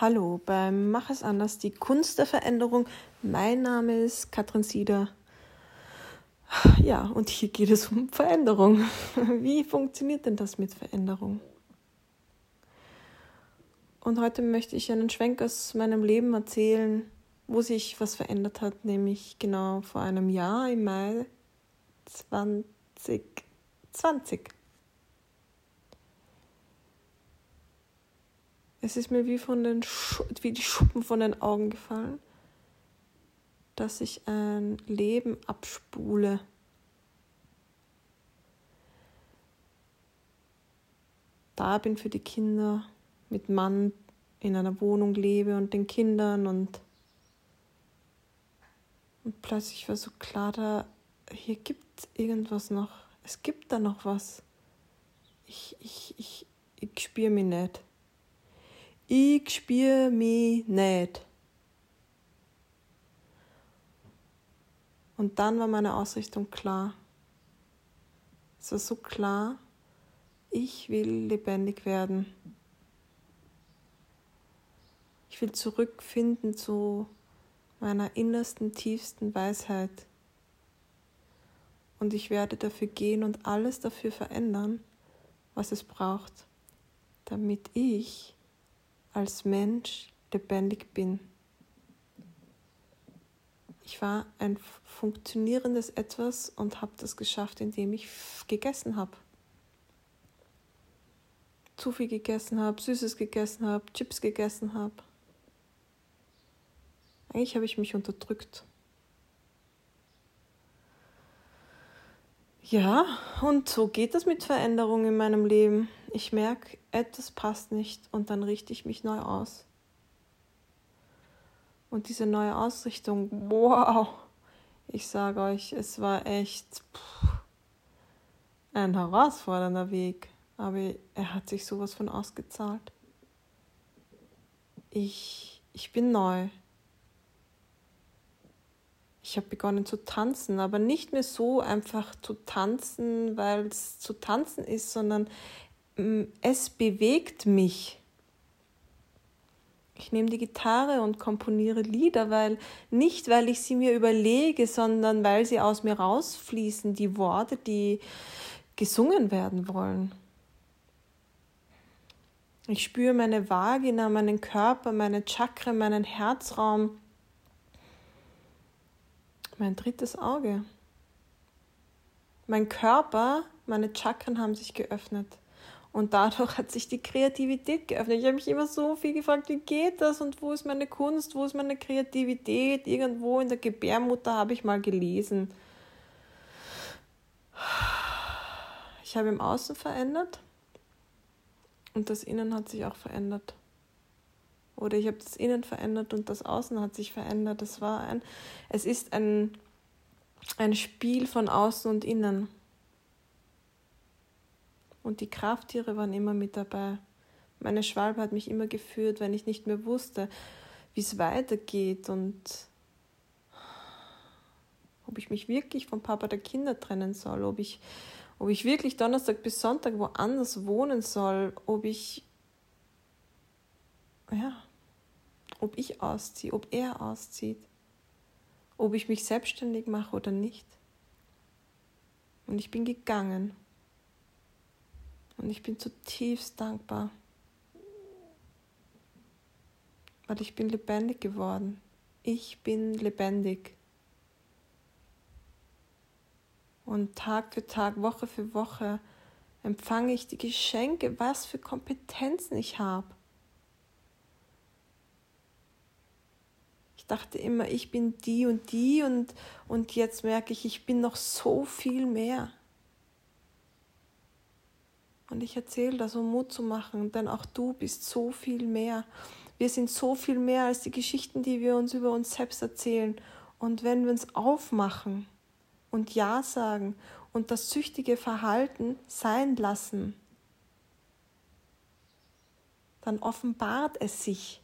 Hallo beim Mach es anders, die Kunst der Veränderung. Mein Name ist Katrin Sieder. Ja, und hier geht es um Veränderung. Wie funktioniert denn das mit Veränderung? Und heute möchte ich einen Schwenk aus meinem Leben erzählen, wo sich was verändert hat, nämlich genau vor einem Jahr im Mai 2020. Es ist mir wie, von den wie die Schuppen von den Augen gefallen, dass ich ein Leben abspule. Da bin für die Kinder, mit Mann in einer Wohnung lebe und den Kindern und, und plötzlich war so klar, da hier gibt es irgendwas noch. Es gibt da noch was. Ich, ich, ich, ich spüre mich nicht. Ich spüre mich nicht. Und dann war meine Ausrichtung klar. Es war so klar, ich will lebendig werden. Ich will zurückfinden zu meiner innersten, tiefsten Weisheit. Und ich werde dafür gehen und alles dafür verändern, was es braucht, damit ich als Mensch lebendig bin. Ich war ein funktionierendes Etwas und habe das geschafft, indem ich gegessen habe. Zu viel gegessen habe, Süßes gegessen habe, Chips gegessen habe. Eigentlich habe ich mich unterdrückt. Ja, und so geht es mit Veränderungen in meinem Leben. Ich merke, etwas passt nicht und dann richte ich mich neu aus. Und diese neue Ausrichtung, wow, ich sage euch, es war echt ein herausfordernder Weg, aber er hat sich sowas von ausgezahlt. Ich, ich bin neu. Ich habe begonnen zu tanzen, aber nicht mehr so einfach zu tanzen, weil es zu tanzen ist, sondern es bewegt mich. Ich nehme die Gitarre und komponiere Lieder, weil nicht weil ich sie mir überlege, sondern weil sie aus mir rausfließen, die Worte, die gesungen werden wollen. Ich spüre meine Vagina, meinen Körper, meine Chakra, meinen Herzraum mein drittes Auge. Mein Körper, meine Chakren haben sich geöffnet. Und dadurch hat sich die Kreativität geöffnet. Ich habe mich immer so viel gefragt, wie geht das und wo ist meine Kunst, wo ist meine Kreativität? Irgendwo in der Gebärmutter habe ich mal gelesen. Ich habe im Außen verändert und das Innen hat sich auch verändert oder ich habe das Innen verändert und das Außen hat sich verändert. Das war ein, es ist ein, ein Spiel von Außen und Innen. Und die Krafttiere waren immer mit dabei. Meine Schwalbe hat mich immer geführt, wenn ich nicht mehr wusste, wie es weitergeht und ob ich mich wirklich vom Papa der Kinder trennen soll, ob ich, ob ich wirklich Donnerstag bis Sonntag woanders wohnen soll, ob ich ja, ob ich ausziehe, ob er auszieht, ob ich mich selbstständig mache oder nicht. Und ich bin gegangen. Und ich bin zutiefst dankbar, weil ich bin lebendig geworden. Ich bin lebendig. Und Tag für Tag, Woche für Woche empfange ich die Geschenke, was für Kompetenzen ich habe. dachte immer, ich bin die und die und, und jetzt merke ich, ich bin noch so viel mehr. Und ich erzähle das, um Mut zu machen, denn auch du bist so viel mehr. Wir sind so viel mehr als die Geschichten, die wir uns über uns selbst erzählen. Und wenn wir uns aufmachen und Ja sagen und das süchtige Verhalten sein lassen, dann offenbart es sich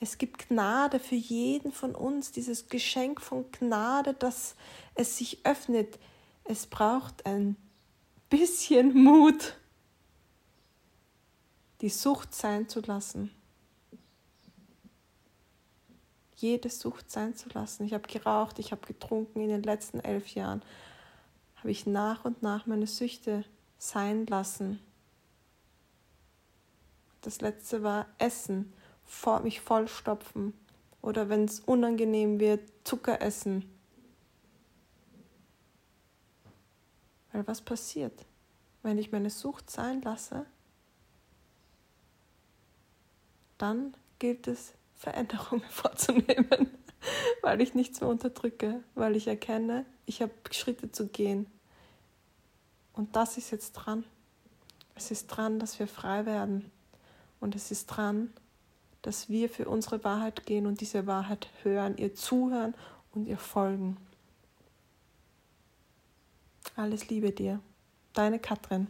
es gibt Gnade für jeden von uns, dieses Geschenk von Gnade, dass es sich öffnet. Es braucht ein bisschen Mut, die Sucht sein zu lassen. jede Sucht sein zu lassen. Ich habe geraucht, ich habe getrunken in den letzten elf Jahren. Habe ich nach und nach meine Süchte sein lassen. Das letzte war Essen, mich vollstopfen oder wenn es unangenehm wird, Zucker essen. Weil was passiert, wenn ich meine Sucht sein lasse? Dann gilt es, Veränderungen vorzunehmen, weil ich nichts mehr unterdrücke, weil ich erkenne, ich habe Schritte zu gehen. Und das ist jetzt dran. Es ist dran, dass wir frei werden. Und es ist dran, dass wir für unsere Wahrheit gehen und diese Wahrheit hören, ihr zuhören und ihr folgen. Alles Liebe dir. Deine Katrin.